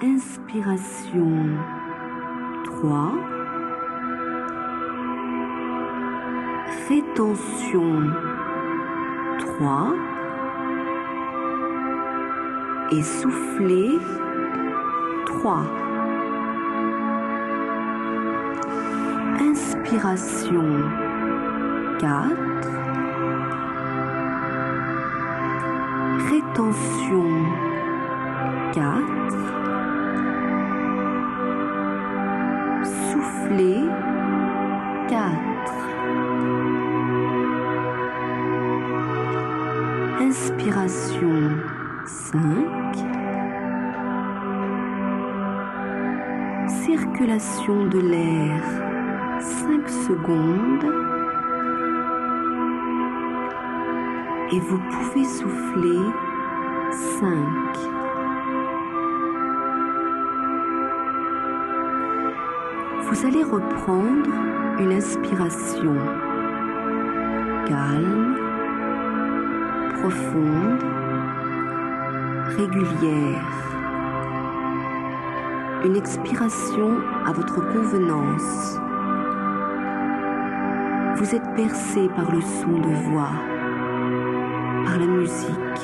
Inspiration 3. Rétention 3. Et soufflez 3. Inspiration 4. Rétention 4. Soufflez 4. Inspiration 5. Circulation de l'air 5 secondes. Et vous pouvez souffler 5. Vous allez reprendre une inspiration calme, profonde, régulière. Une expiration à votre convenance. Vous êtes percé par le son de voix, par la musique,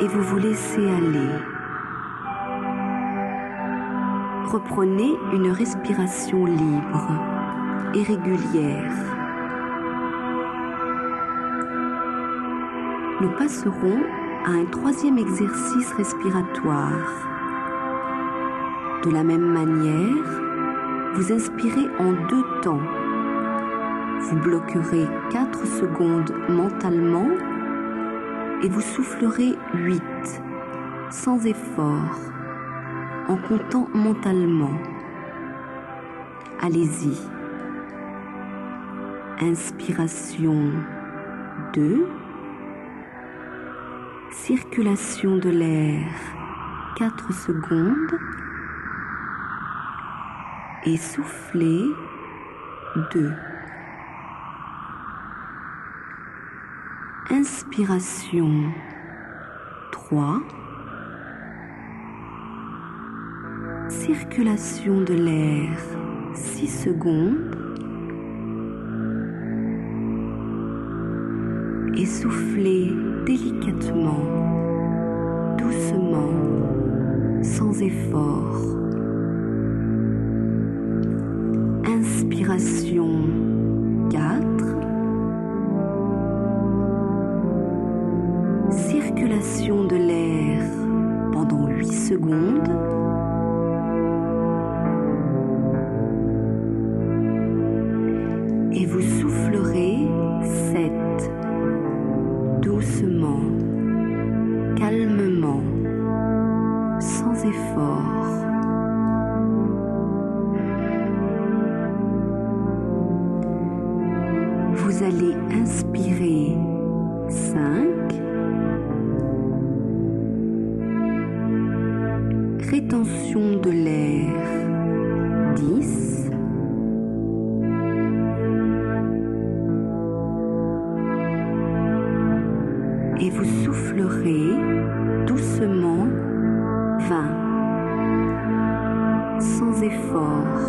et vous vous laissez aller. Reprenez une respiration libre et régulière. Nous passerons à un troisième exercice respiratoire. De la même manière, vous inspirez en deux temps. Vous bloquerez 4 secondes mentalement et vous soufflerez 8 sans effort en comptant mentalement. Allez-y. Inspiration 2. Circulation de l'air 4 secondes. Et soufflez 2. Inspiration 3. Circulation de l'air 6 secondes. Et soufflez délicatement, doucement, sans effort. Inspiration 4. Circulation de l'air Et vous soufflerez 7. Doucement, calmement, sans effort. Vous allez inspirer 5. Rétention de l'air 10. Doucement 20. Sans effort.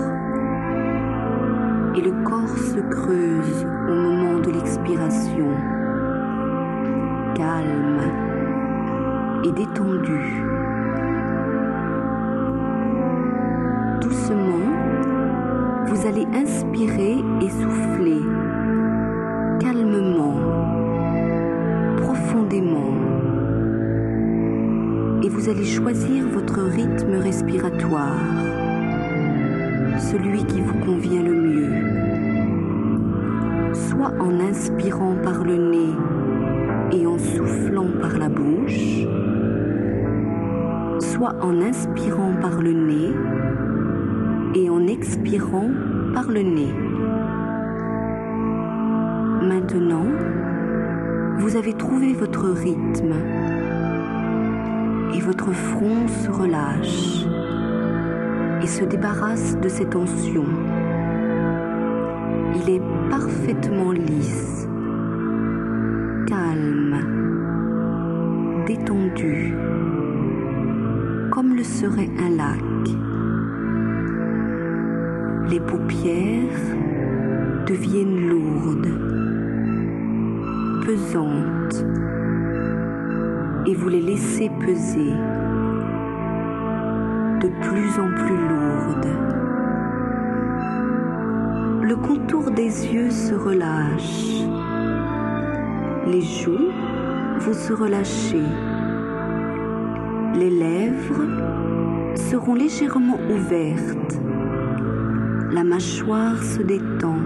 Et le corps se creuse au moment de l'expiration. Calme et détendu. Doucement, vous allez inspirer et souffler calmement, profondément. Allez choisir votre rythme respiratoire, celui qui vous convient le mieux. Soit en inspirant par le nez et en soufflant par la bouche, soit en inspirant par le nez et en expirant par le nez. Maintenant, vous avez trouvé votre rythme et votre front se relâche et se débarrasse de ses tensions. Il est parfaitement lisse, calme, détendu, comme le serait un lac. Les paupières deviennent lourdes, pesantes, et vous les laissez peser de plus en plus lourdes. Le contour des yeux se relâche. Les joues vont se relâcher. Les lèvres seront légèrement ouvertes. La mâchoire se détend,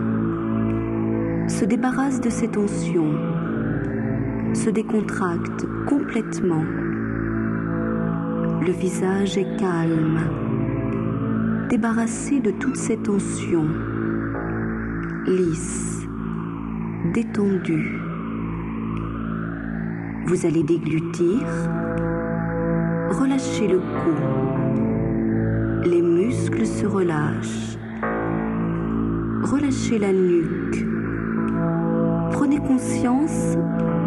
se débarrasse de ses tensions, se décontracte complètement. Le visage est calme, débarrassé de toutes ses tensions, lisse, détendu. Vous allez déglutir, relâchez le cou, les muscles se relâchent, relâchez la nuque, prenez conscience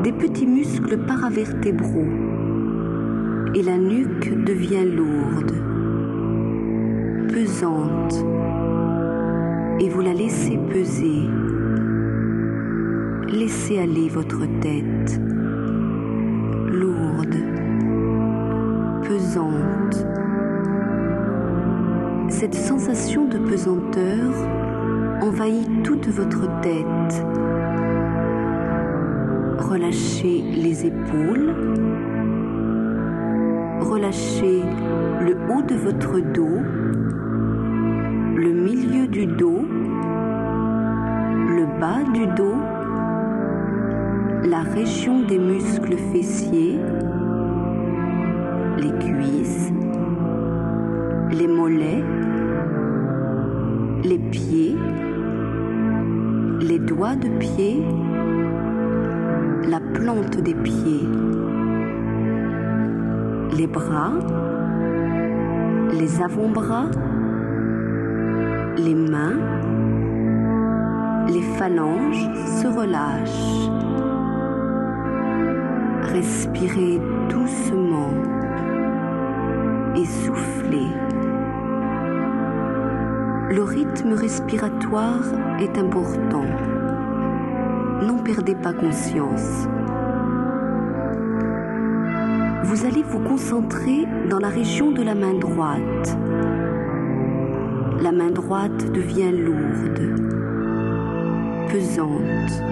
des petits muscles paravertébraux et la nuque devient lourde, pesante, et vous la laissez peser. Laissez aller votre tête, lourde, pesante. Cette sensation de pesanteur envahit toute votre tête. Relâchez les épaules, relâchez le haut de votre dos, le milieu du dos, le bas du dos, la région des muscles fessiers, les cuisses, les mollets, les pieds, les doigts de pied, des pieds les bras, les avant-bras, les mains, les phalanges se relâchent. Respirez doucement et soufflez. Le rythme respiratoire est important. N'en perdez pas conscience vous allez vous concentrer dans la région de la main droite. La main droite devient lourde, pesante,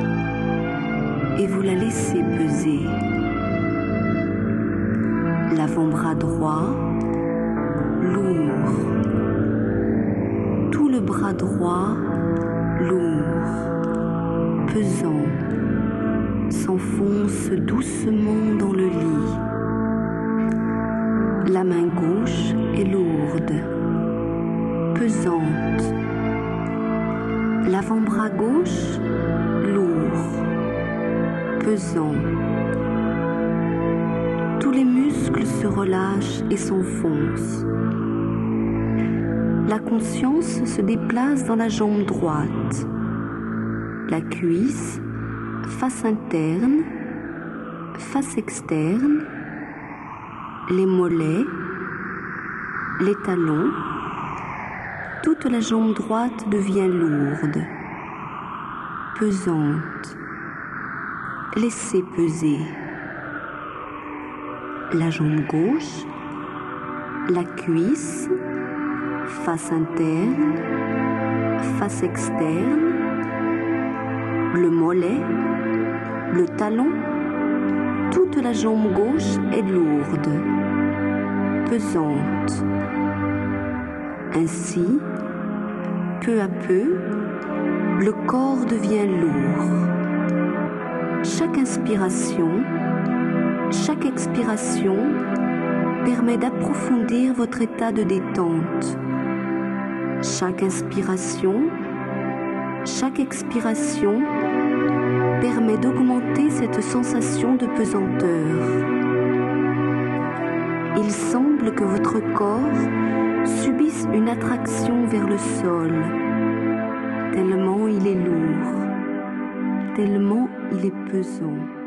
et vous la laissez peser. L'avant-bras droit, lourd. Tout le bras droit, lourd, pesant, s'enfonce doucement dans le lit. La main gauche est lourde, pesante. L'avant-bras gauche, lourd, pesant. Tous les muscles se relâchent et s'enfoncent. La conscience se déplace dans la jambe droite, la cuisse, face interne, face externe, les mollets, les talons, toute la jambe droite devient lourde, pesante. Laissez peser. La jambe gauche, la cuisse, face interne, face externe, le mollet, le talon, toute la jambe gauche est lourde, pesante. Ainsi, peu à peu, le corps devient lourd. Chaque inspiration, chaque expiration permet d'approfondir votre état de détente. Chaque inspiration, chaque expiration permet d'augmenter cette sensation de pesanteur. Il semble que votre corps subisse une attraction vers le sol, tellement il est lourd, tellement il est pesant.